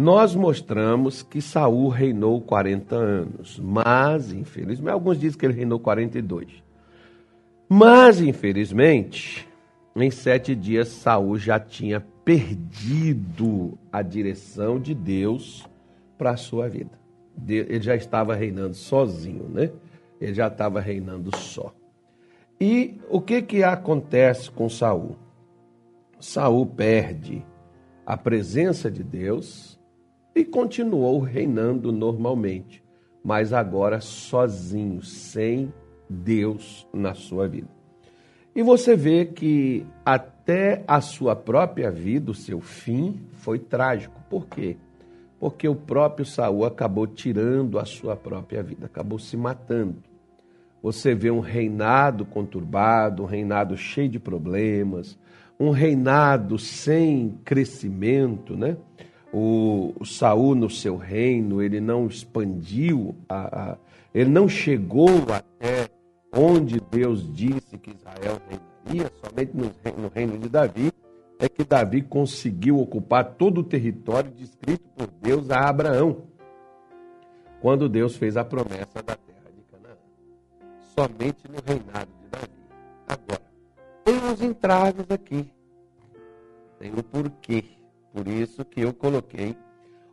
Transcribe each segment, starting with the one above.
nós mostramos que Saul reinou 40 anos, mas infelizmente alguns dizem que ele reinou 42. Mas infelizmente, em sete dias Saul já tinha perdido a direção de Deus para a sua vida. Ele já estava reinando sozinho, né? Ele já estava reinando só. E o que que acontece com Saul? Saul perde a presença de Deus e continuou reinando normalmente, mas agora sozinho, sem Deus na sua vida. E você vê que até a sua própria vida, o seu fim, foi trágico. Por quê? Porque o próprio Saul acabou tirando a sua própria vida, acabou se matando. Você vê um reinado conturbado, um reinado cheio de problemas, um reinado sem crescimento, né? O, o Saul no seu reino, ele não expandiu, a, a, ele não chegou até onde Deus disse que Israel reinaria, somente no, no reino de Davi, é que Davi conseguiu ocupar todo o território descrito por Deus a Abraão, quando Deus fez a promessa da terra de Canaã. Somente no reinado de Davi. Agora, tem uns entraves aqui. Tem um porquê. Por isso que eu coloquei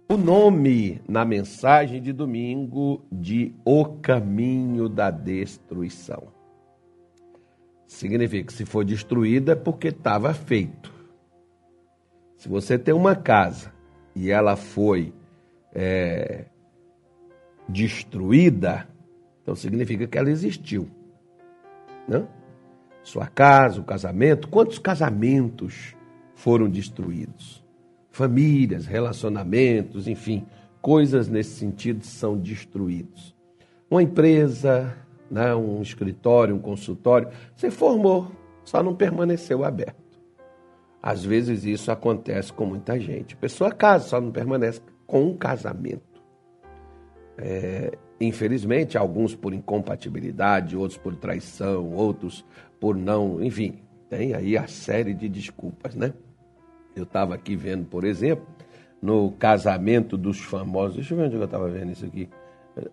o nome na mensagem de domingo de O Caminho da Destruição. Significa que se for destruída é porque estava feito. Se você tem uma casa e ela foi é, destruída, então significa que ela existiu. Né? Sua casa, o casamento, quantos casamentos foram destruídos? Famílias, relacionamentos, enfim, coisas nesse sentido são destruídos. Uma empresa, né, um escritório, um consultório, você formou, só não permaneceu aberto. Às vezes isso acontece com muita gente. A pessoa casa, só não permanece com um casamento. É, infelizmente, alguns por incompatibilidade, outros por traição, outros por não, enfim, tem aí a série de desculpas, né? Eu estava aqui vendo, por exemplo, no casamento dos famosos. Deixa eu ver onde eu estava vendo isso aqui.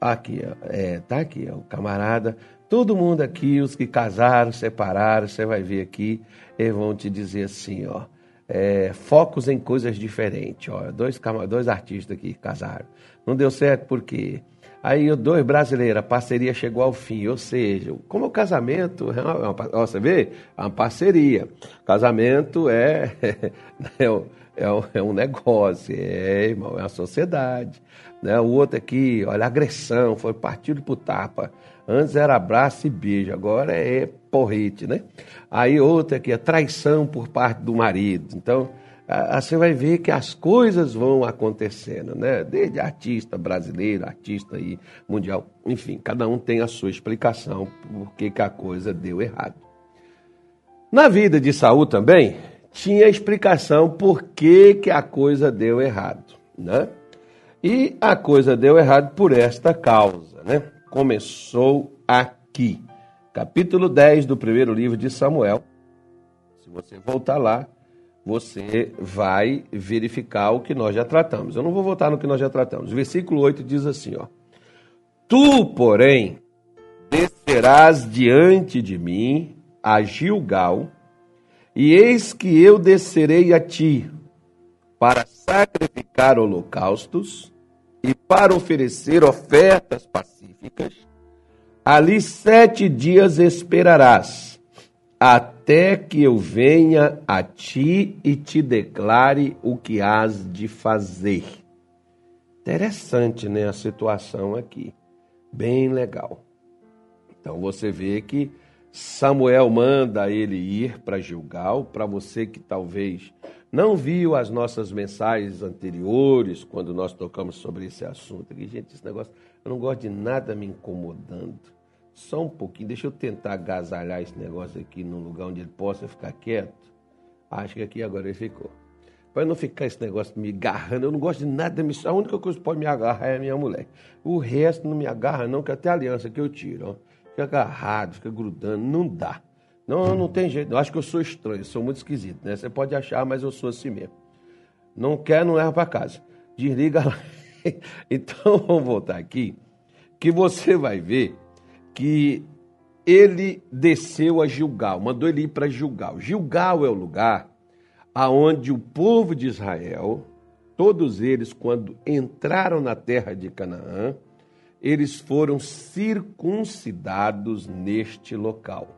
Aqui, é, tá aqui, ó, o camarada. Todo mundo aqui, os que casaram, separaram, você vai ver aqui, eles vão te dizer assim, ó. É, focos em coisas diferentes. Ó, dois, dois artistas aqui casaram. Não deu certo porque aí dois brasileiros, a parceria chegou ao fim. Ou seja, como o casamento, é uma, ó, você vê, é uma parceria. Casamento é, é, é, um, é um negócio, é, irmão, é uma sociedade. Né? O outro aqui, olha, agressão, foi partido por tapa. Antes era abraço e beijo, agora é porrete, né? Aí outra aqui é traição por parte do marido. Então, você vai ver que as coisas vão acontecendo, né? Desde artista brasileiro, artista aí mundial, enfim, cada um tem a sua explicação por que, que a coisa deu errado. Na vida de Saul também tinha explicação por que, que a coisa deu errado, né? E a coisa deu errado por esta causa, né? Começou aqui, capítulo 10 do primeiro livro de Samuel. Se você voltar lá, você vai verificar o que nós já tratamos. Eu não vou voltar no que nós já tratamos. O versículo 8 diz assim, ó: Tu, porém, descerás diante de mim a Gilgal, e eis que eu descerei a ti para sacrificar holocaustos e para oferecer ofertas pacíficas. Ali sete dias esperarás até que eu venha a ti e te declare o que has de fazer. Interessante, né, a situação aqui. Bem legal. Então você vê que Samuel manda ele ir para Gilgal, para você que talvez não viu as nossas mensagens anteriores, quando nós tocamos sobre esse assunto. E, gente, esse negócio, eu não gosto de nada me incomodando. Só um pouquinho, deixa eu tentar agasalhar esse negócio aqui num lugar onde ele possa ficar quieto. Acho que aqui agora ele ficou. Para não ficar esse negócio me agarrando, eu não gosto de nada. A única coisa que pode me agarrar é a minha mulher. O resto não me agarra, não, que até a aliança que eu tiro. Ó. Fica agarrado, fica grudando, não dá. Não, não tem jeito. Eu acho que eu sou estranho, sou muito esquisito, né? Você pode achar, mas eu sou assim mesmo. Não quer, não leva para casa. Desliga lá. Então vamos voltar aqui, que você vai ver que ele desceu a Gilgal, mandou ele ir para Gilgal. Gilgal é o lugar aonde o povo de Israel, todos eles, quando entraram na terra de Canaã, eles foram circuncidados neste local.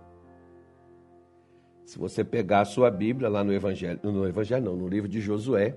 Se você pegar a sua Bíblia lá no Evangelho, no Evangelho não, no livro de Josué,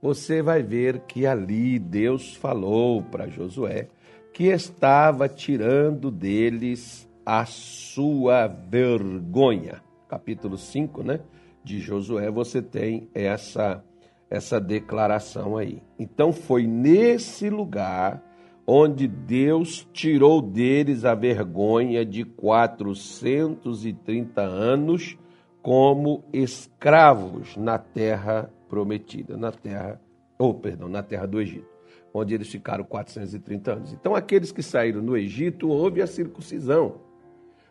você vai ver que ali Deus falou para Josué que estava tirando deles a sua vergonha. Capítulo 5, né, de Josué, você tem essa essa declaração aí. Então foi nesse lugar onde Deus tirou deles a vergonha de 430 anos como escravos na terra prometida, na terra, ou oh, perdão, na terra do Egito, onde eles ficaram 430 anos. Então aqueles que saíram no Egito houve a circuncisão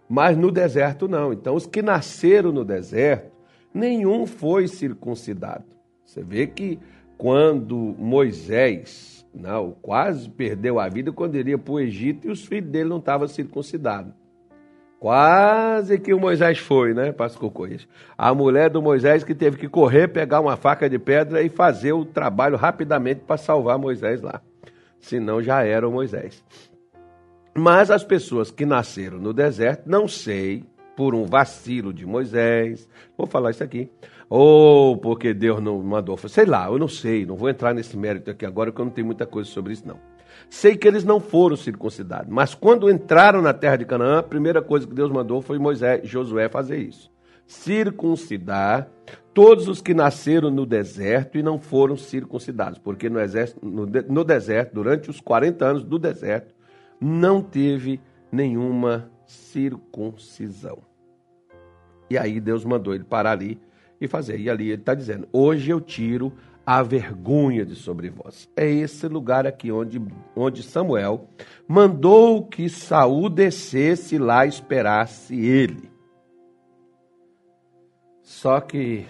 mas no deserto não. Então, os que nasceram no deserto, nenhum foi circuncidado. Você vê que quando Moisés não, quase perdeu a vida quando ele ia para o Egito e os filhos dele não estavam circuncidados. Quase que o Moisés foi, né, Pastor Coelho? A mulher do Moisés que teve que correr, pegar uma faca de pedra e fazer o trabalho rapidamente para salvar Moisés lá. Senão já era o Moisés. Mas as pessoas que nasceram no deserto, não sei, por um vacilo de Moisés, vou falar isso aqui, ou porque Deus não mandou, sei lá, eu não sei, não vou entrar nesse mérito aqui agora, porque eu não tenho muita coisa sobre isso, não. Sei que eles não foram circuncidados, mas quando entraram na terra de Canaã, a primeira coisa que Deus mandou foi Moisés, Josué fazer isso. Circuncidar todos os que nasceram no deserto e não foram circuncidados, porque no, exército, no, no deserto, durante os 40 anos do deserto, não teve nenhuma circuncisão. E aí Deus mandou ele parar ali e fazer. E ali ele está dizendo: Hoje eu tiro a vergonha de sobre vós. É esse lugar aqui onde, onde Samuel mandou que Saul descesse lá e esperasse ele. Só que,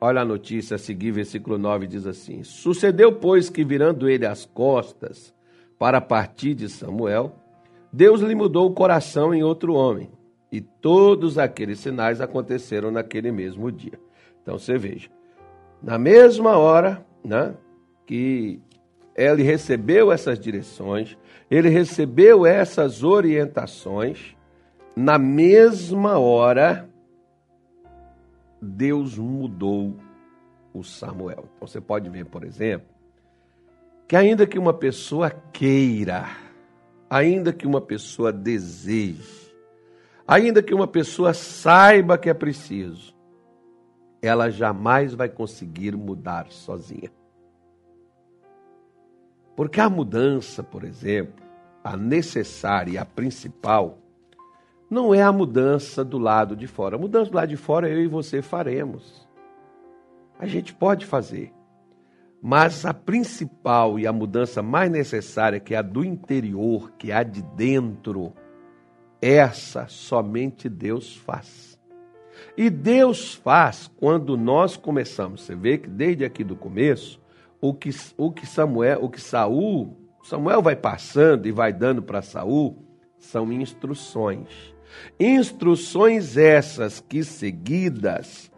olha a notícia a seguir, versículo 9 diz assim: Sucedeu, pois, que virando ele as costas, para partir de Samuel, Deus lhe mudou o coração em outro homem. E todos aqueles sinais aconteceram naquele mesmo dia. Então você veja, na mesma hora né, que ele recebeu essas direções, ele recebeu essas orientações, na mesma hora, Deus mudou o Samuel. Então você pode ver, por exemplo, que ainda que uma pessoa queira, ainda que uma pessoa deseje, ainda que uma pessoa saiba que é preciso, ela jamais vai conseguir mudar sozinha. Porque a mudança, por exemplo, a necessária e a principal, não é a mudança do lado de fora. A mudança do lado de fora eu e você faremos. A gente pode fazer. Mas a principal e a mudança mais necessária, que é a do interior, que é a de dentro, essa somente Deus faz. E Deus faz quando nós começamos. Você vê que desde aqui do começo, o que, o que Samuel, o que Saul, Samuel vai passando e vai dando para Saul são instruções. Instruções essas que seguidas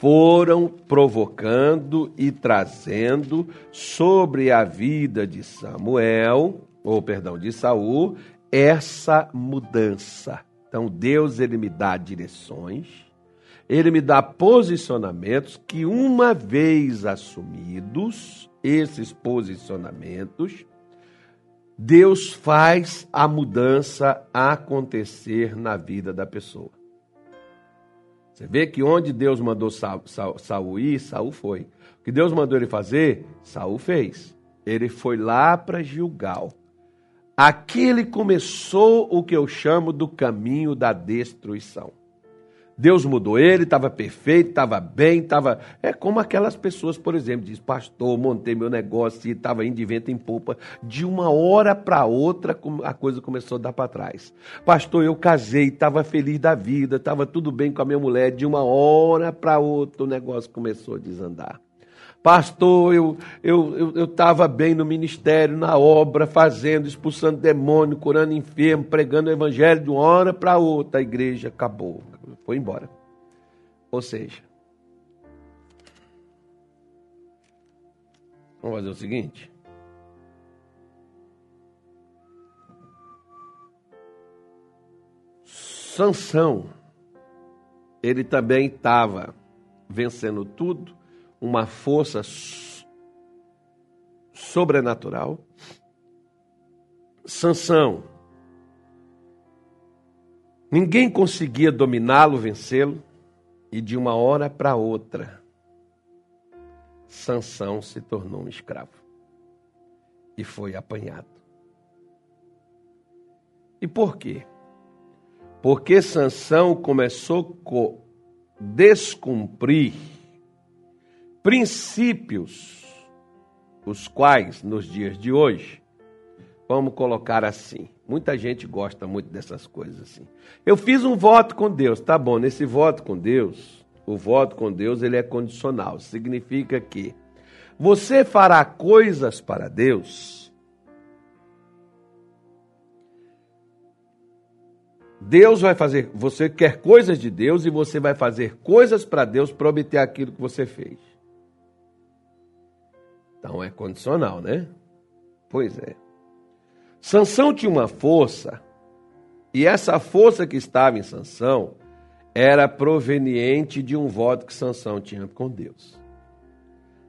foram provocando e trazendo sobre a vida de Samuel, ou perdão, de Saul, essa mudança. Então Deus ele me dá direções, ele me dá posicionamentos que uma vez assumidos, esses posicionamentos, Deus faz a mudança acontecer na vida da pessoa. Você vê que onde Deus mandou Saul, Saul, Saul ir, Saul foi. O que Deus mandou ele fazer, Saul fez. Ele foi lá para Gilgal. Aqui ele começou o que eu chamo do caminho da destruição. Deus mudou ele, estava perfeito, estava bem, estava. É como aquelas pessoas, por exemplo, diz, pastor, montei meu negócio e estava indo de vento em polpa. De uma hora para outra, a coisa começou a dar para trás. Pastor, eu casei, estava feliz da vida, estava tudo bem com a minha mulher. De uma hora para outra, o negócio começou a desandar. Pastor, eu estava eu, eu, eu bem no ministério, na obra, fazendo, expulsando demônio, curando enfermo, pregando o evangelho de uma hora para outra. A igreja acabou, foi embora. Ou seja, vamos fazer o seguinte. Sansão, ele também estava vencendo tudo, uma força sobrenatural. Sansão, ninguém conseguia dominá-lo, vencê-lo, e de uma hora para outra, Sansão se tornou um escravo e foi apanhado. E por quê? Porque Sansão começou a descumprir princípios, os quais, nos dias de hoje, vamos colocar assim. Muita gente gosta muito dessas coisas assim. Eu fiz um voto com Deus, tá bom? Nesse voto com Deus, o voto com Deus ele é condicional. Significa que você fará coisas para Deus. Deus vai fazer, você quer coisas de Deus e você vai fazer coisas para Deus para obter aquilo que você fez. Então é condicional, né? Pois é. Sansão tinha uma força, e essa força que estava em Sansão era proveniente de um voto que Sansão tinha com Deus.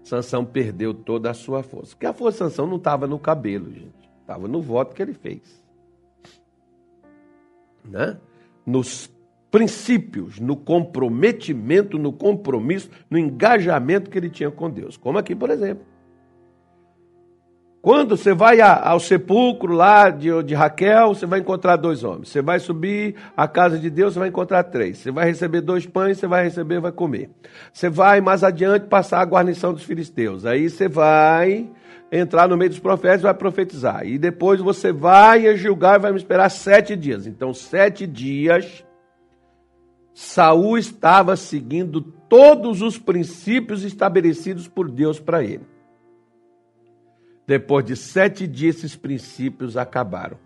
Sansão perdeu toda a sua força. Porque a força de Sansão não estava no cabelo, gente. Estava no voto que ele fez. Né? Nos princípios, no comprometimento, no compromisso, no engajamento que ele tinha com Deus. Como aqui, por exemplo. Quando você vai ao sepulcro lá de, de, Raquel, você vai encontrar dois homens. Você vai subir à casa de Deus, você vai encontrar três. Você vai receber dois pães, você vai receber, vai comer. Você vai mais adiante passar a guarnição dos filisteus. Aí você vai entrar no meio dos profetas e vai profetizar. E depois você vai a julgar e vai me esperar sete dias. Então, sete dias, Saul estava seguindo todos os princípios estabelecidos por Deus para ele. Depois de sete dias, esses princípios acabaram.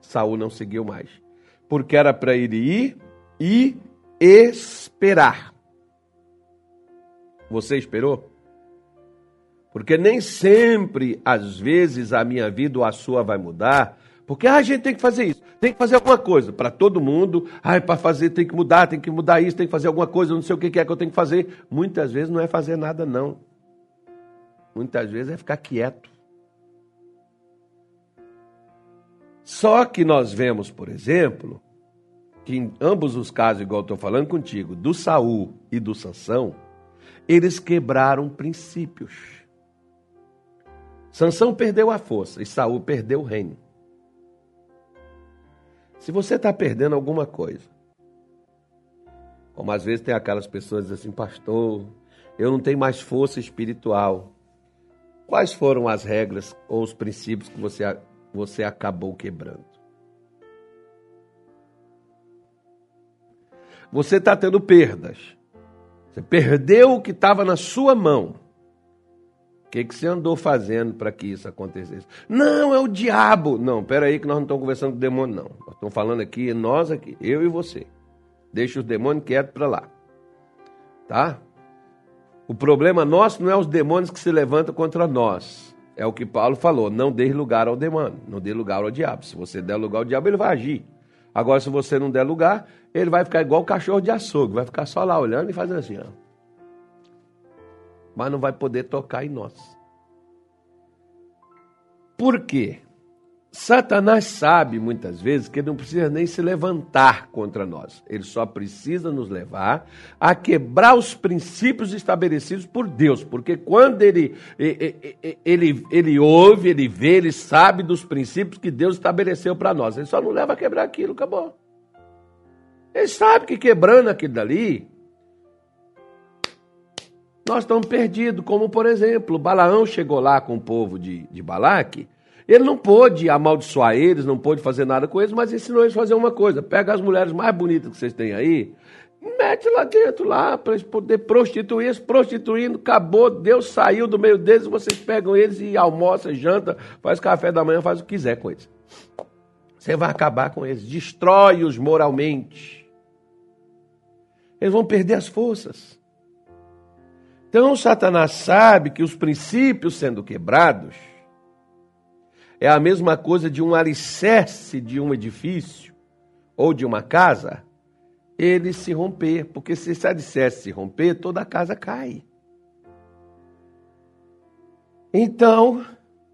Saul não seguiu mais. Porque era para ele ir e esperar. Você esperou? Porque nem sempre, às vezes, a minha vida ou a sua vai mudar. Porque ah, a gente tem que fazer isso, tem que fazer alguma coisa para todo mundo. Para fazer tem que mudar, tem que mudar isso, tem que fazer alguma coisa, não sei o que é que eu tenho que fazer. Muitas vezes não é fazer nada, não. Muitas vezes é ficar quieto. Só que nós vemos, por exemplo, que em ambos os casos, igual estou falando contigo, do Saul e do Sansão, eles quebraram princípios. Sansão perdeu a força e Saul perdeu o reino. Se você está perdendo alguma coisa, como às vezes tem aquelas pessoas assim, pastor, eu não tenho mais força espiritual. Quais foram as regras ou os princípios que você você acabou quebrando. Você está tendo perdas. Você perdeu o que estava na sua mão. O que, que você andou fazendo para que isso acontecesse? Não, é o diabo. Não, peraí que nós não estamos conversando com o demônio, não. Nós estamos falando aqui, nós aqui, eu e você. Deixa os demônios quietos para lá. Tá? O problema nosso não é os demônios que se levantam contra nós. É o que Paulo falou: não dê lugar ao demônio, não dê lugar ao diabo. Se você der lugar ao diabo, ele vai agir. Agora, se você não der lugar, ele vai ficar igual o cachorro de açougue, vai ficar só lá olhando e fazendo assim, ó. Mas não vai poder tocar em nós. Por quê? Satanás sabe muitas vezes que ele não precisa nem se levantar contra nós. Ele só precisa nos levar a quebrar os princípios estabelecidos por Deus. Porque quando ele, ele, ele, ele ouve, ele vê, ele sabe dos princípios que Deus estabeleceu para nós. Ele só não leva a quebrar aquilo, acabou. Ele sabe que quebrando aquilo dali, nós estamos perdidos. Como, por exemplo, Balaão chegou lá com o povo de, de Balaque ele não pôde amaldiçoar eles, não pôde fazer nada com eles, mas ensinou eles a fazer uma coisa: pega as mulheres mais bonitas que vocês têm aí, Mete lá dentro, lá, para eles poder prostituir, eles prostituindo, acabou, Deus saiu do meio deles, vocês pegam eles e almoçam, janta, faz café da manhã, faz o que quiser com eles. Você vai acabar com eles, destrói-os moralmente. Eles vão perder as forças. Então, Satanás sabe que os princípios sendo quebrados é a mesma coisa de um alicerce de um edifício ou de uma casa ele se romper, porque se esse alicerce se romper, toda a casa cai. Então,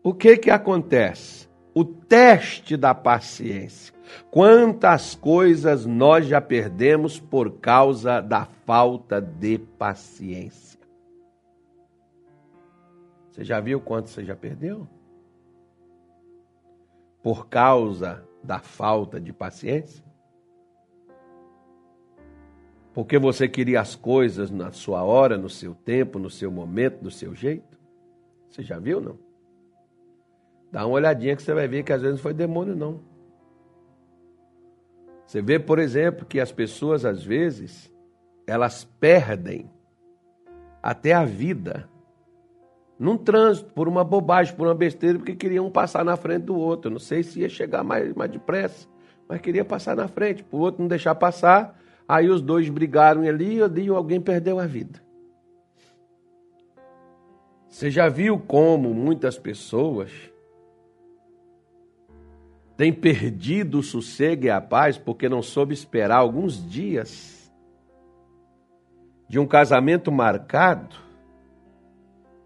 o que que acontece? O teste da paciência. Quantas coisas nós já perdemos por causa da falta de paciência? Você já viu quanto você já perdeu? Por causa da falta de paciência? Porque você queria as coisas na sua hora, no seu tempo, no seu momento, do seu jeito? Você já viu, não? Dá uma olhadinha que você vai ver que às vezes não foi demônio, não. Você vê, por exemplo, que as pessoas, às vezes, elas perdem até a vida num trânsito, por uma bobagem, por uma besteira, porque queriam passar na frente do outro. Não sei se ia chegar mais, mais depressa, mas queria passar na frente, para o outro não deixar passar Aí os dois brigaram ali e alguém perdeu a vida. Você já viu como muitas pessoas têm perdido o sossego e a paz porque não soube esperar alguns dias de um casamento marcado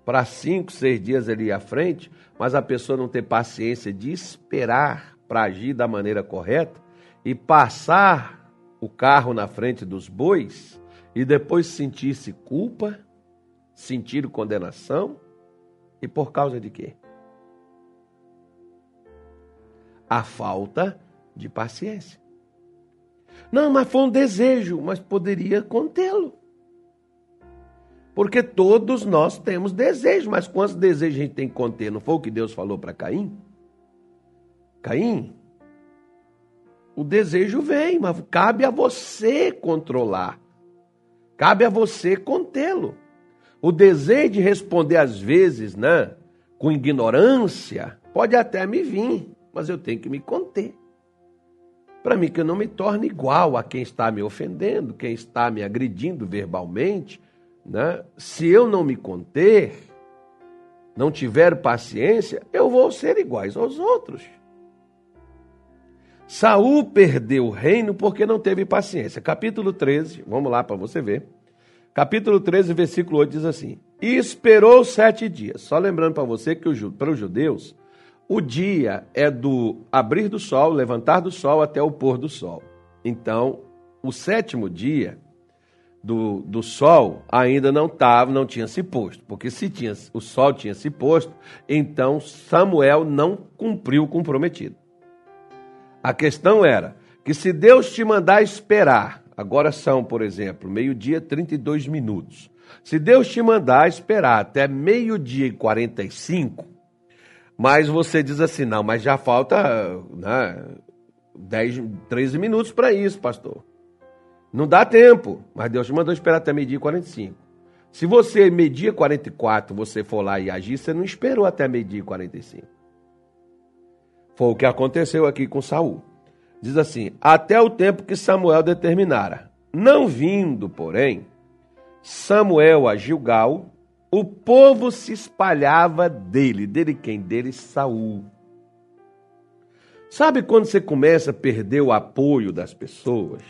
para cinco, seis dias ali à frente, mas a pessoa não ter paciência de esperar para agir da maneira correta e passar o carro na frente dos bois e depois sentir-se culpa, sentir condenação e por causa de quê? A falta de paciência. Não, mas foi um desejo, mas poderia contê-lo. Porque todos nós temos desejos, mas quantos desejos a gente tem que conter? Não foi o que Deus falou para Caim? Caim, o desejo vem, mas cabe a você controlar. Cabe a você contê-lo. O desejo de responder às vezes, né, com ignorância, pode até me vir, mas eu tenho que me conter. Para mim que eu não me torne igual a quem está me ofendendo, quem está me agredindo verbalmente, né? Se eu não me conter, não tiver paciência, eu vou ser iguais aos outros. Saul perdeu o reino porque não teve paciência. Capítulo 13, vamos lá para você ver. Capítulo 13, versículo 8 diz assim: E esperou sete dias. Só lembrando para você que para os judeus, o dia é do abrir do sol, levantar do sol até o pôr do sol. Então, o sétimo dia do, do sol ainda não estava, não tinha se posto, porque se tinha, o sol tinha se posto, então Samuel não cumpriu o comprometido. A questão era que se Deus te mandar esperar, agora são, por exemplo, meio-dia 32 minutos. Se Deus te mandar esperar até meio-dia e 45, mas você diz assim, não, mas já falta né, 10, 13 minutos para isso, pastor. Não dá tempo, mas Deus te mandou esperar até meio-dia e 45. Se você, meio-dia e 44, você for lá e agir, você não esperou até meio-dia e 45. Foi o que aconteceu aqui com Saul. Diz assim: até o tempo que Samuel determinara. Não vindo, porém, Samuel a Gilgal, o povo se espalhava dele. Dele quem? Dele Saul. Sabe quando você começa a perder o apoio das pessoas?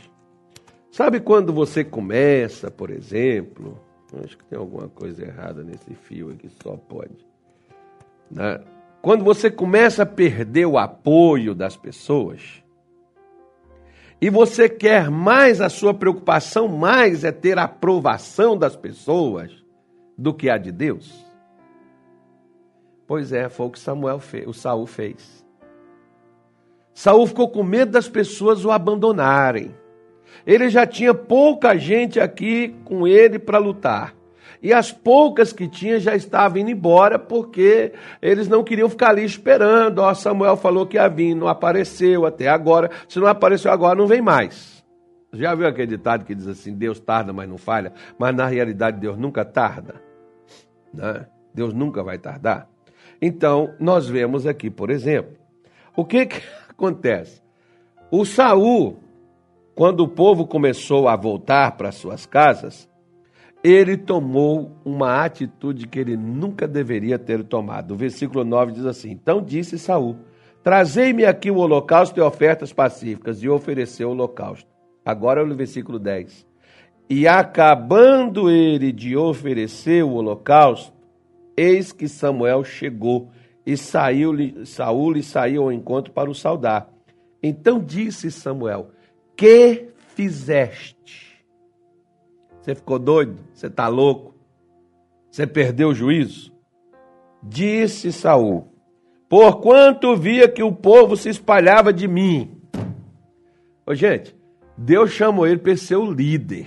Sabe quando você começa, por exemplo, acho que tem alguma coisa errada nesse fio aqui, só pode. Né? Quando você começa a perder o apoio das pessoas, e você quer mais, a sua preocupação mais é ter a aprovação das pessoas do que a de Deus? Pois é, foi o que Samuel fez, o Saul fez. Saul ficou com medo das pessoas o abandonarem. Ele já tinha pouca gente aqui com ele para lutar. E as poucas que tinha já estavam indo embora porque eles não queriam ficar ali esperando. Ó, Samuel falou que ia vir, não apareceu até agora. Se não apareceu agora, não vem mais. Já viu aquele ditado que diz assim: Deus tarda, mas não falha? Mas na realidade, Deus nunca tarda. Né? Deus nunca vai tardar. Então, nós vemos aqui, por exemplo, o que, que acontece? O Saul, quando o povo começou a voltar para suas casas, ele tomou uma atitude que ele nunca deveria ter tomado. O versículo 9 diz assim: Então disse Saul: Trazei-me aqui o holocausto e ofertas pacíficas, e ofereceu o holocausto. Agora o versículo 10. E acabando ele de oferecer o holocausto, eis que Samuel chegou e saiu Saul lhe saiu ao encontro para o saudar. Então disse Samuel: Que fizeste? Você ficou doido? Você está louco? Você perdeu o juízo? Disse Saul: Porquanto via que o povo se espalhava de mim. Ô, gente, Deus chamou ele para ser o líder.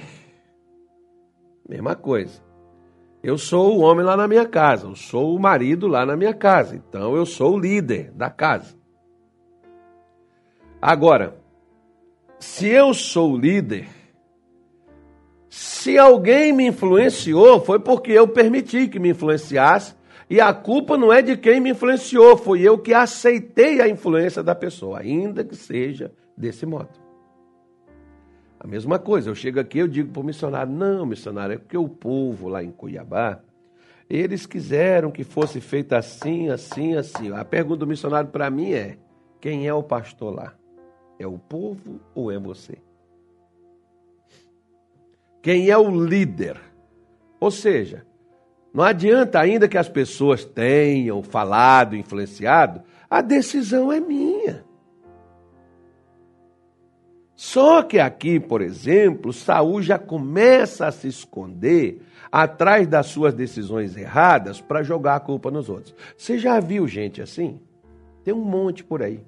Mesma coisa. Eu sou o homem lá na minha casa, eu sou o marido lá na minha casa, então eu sou o líder da casa. Agora, se eu sou líder, se alguém me influenciou, foi porque eu permiti que me influenciasse, e a culpa não é de quem me influenciou, foi eu que aceitei a influência da pessoa, ainda que seja desse modo. A mesma coisa, eu chego aqui eu digo para o missionário: não, missionário, é porque o povo lá em Cuiabá, eles quiseram que fosse feito assim, assim, assim. A pergunta do missionário para mim é: quem é o pastor lá? É o povo ou é você? quem é o líder. Ou seja, não adianta ainda que as pessoas tenham falado, influenciado, a decisão é minha. Só que aqui, por exemplo, Saul já começa a se esconder atrás das suas decisões erradas para jogar a culpa nos outros. Você já viu gente assim? Tem um monte por aí.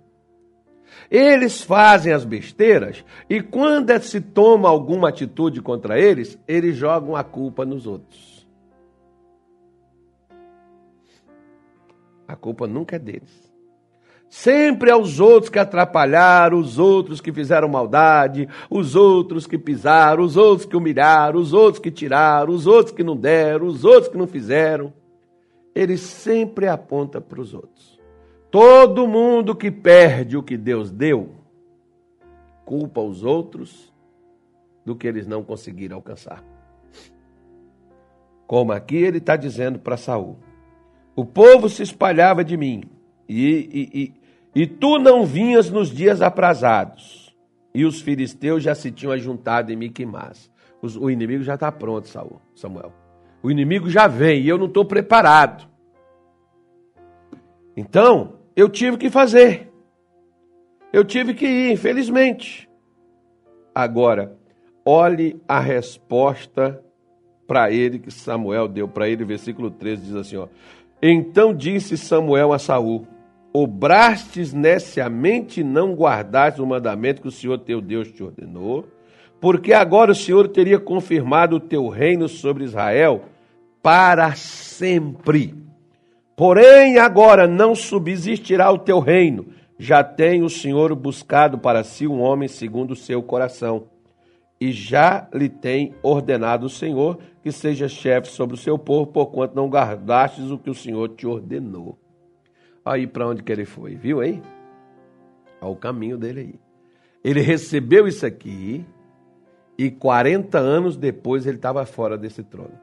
Eles fazem as besteiras e quando se toma alguma atitude contra eles, eles jogam a culpa nos outros. A culpa nunca é deles. Sempre é os outros que atrapalharam, os outros que fizeram maldade, os outros que pisaram, os outros que humilharam, os outros que tiraram, os outros que não deram, os outros que não fizeram. Ele sempre aponta para os outros. Todo mundo que perde o que Deus deu, culpa os outros do que eles não conseguiram alcançar. Como aqui ele está dizendo para Saul: o povo se espalhava de mim, e, e, e, e tu não vinhas nos dias aprazados, e os filisteus já se tinham ajuntado em Miquimás. O inimigo já está pronto, Saul, Samuel. O inimigo já vem e eu não estou preparado. Então, eu tive que fazer. Eu tive que ir, infelizmente. Agora, olhe a resposta para ele que Samuel deu para ele, versículo 13 diz assim, ó: Então disse Samuel a Saul: Obrastes neciamente não guardaste o mandamento que o Senhor teu Deus te ordenou, porque agora o Senhor teria confirmado o teu reino sobre Israel para sempre. Porém, agora não subsistirá o teu reino. Já tem o Senhor buscado para si um homem segundo o seu coração. E já lhe tem ordenado o Senhor que seja chefe sobre o seu povo, porquanto não guardastes o que o Senhor te ordenou. Aí para onde que ele foi, viu aí? Ao caminho dele aí. Ele recebeu isso aqui e 40 anos depois ele estava fora desse trono.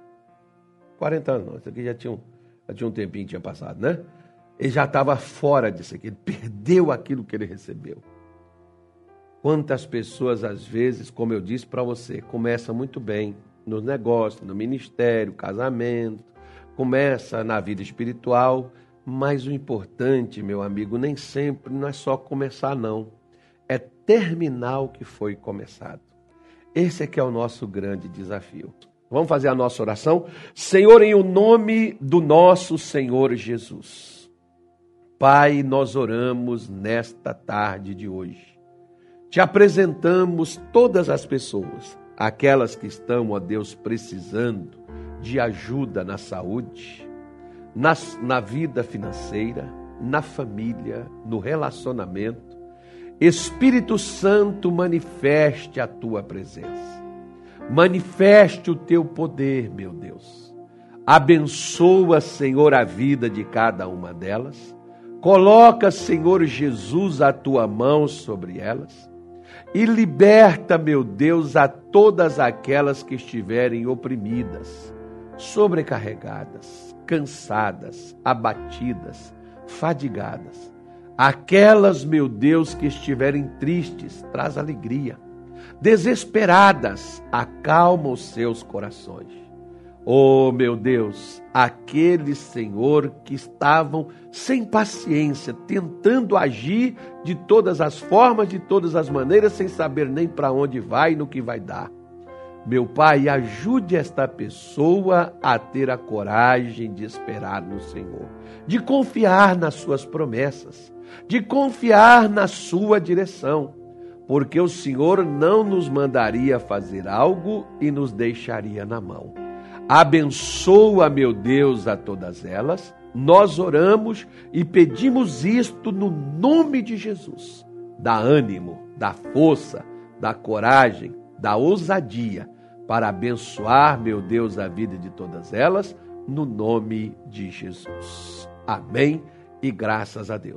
40 anos, não, isso aqui já tinha um já tinha um tempinho que tinha passado, né? Ele já estava fora disso aqui, ele perdeu aquilo que ele recebeu. Quantas pessoas, às vezes, como eu disse para você, começa muito bem nos negócios, no ministério, casamento, começa na vida espiritual, mas o importante, meu amigo, nem sempre não é só começar, não. É terminar o que foi começado. Esse é que é o nosso grande desafio. Vamos fazer a nossa oração? Senhor, em o nome do nosso Senhor Jesus. Pai, nós oramos nesta tarde de hoje. Te apresentamos todas as pessoas, aquelas que estão, ó Deus, precisando de ajuda na saúde, na, na vida financeira, na família, no relacionamento Espírito Santo, manifeste a tua presença. Manifeste o teu poder, meu Deus. Abençoa, Senhor, a vida de cada uma delas. Coloca, Senhor Jesus, a tua mão sobre elas e liberta, meu Deus, a todas aquelas que estiverem oprimidas, sobrecarregadas, cansadas, abatidas, fadigadas. Aquelas, meu Deus, que estiverem tristes, traz alegria. Desesperadas, acalma os seus corações. Oh, meu Deus, aqueles, Senhor, que estavam sem paciência, tentando agir de todas as formas, de todas as maneiras, sem saber nem para onde vai e no que vai dar. Meu Pai, ajude esta pessoa a ter a coragem de esperar no Senhor, de confiar nas Suas promessas, de confiar na Sua direção, porque o Senhor não nos mandaria fazer algo e nos deixaria na mão. Abençoa, meu Deus, a todas elas. Nós oramos e pedimos isto no nome de Jesus. Dá ânimo, dá força, dá coragem, dá ousadia para abençoar, meu Deus, a vida de todas elas, no nome de Jesus. Amém e graças a Deus.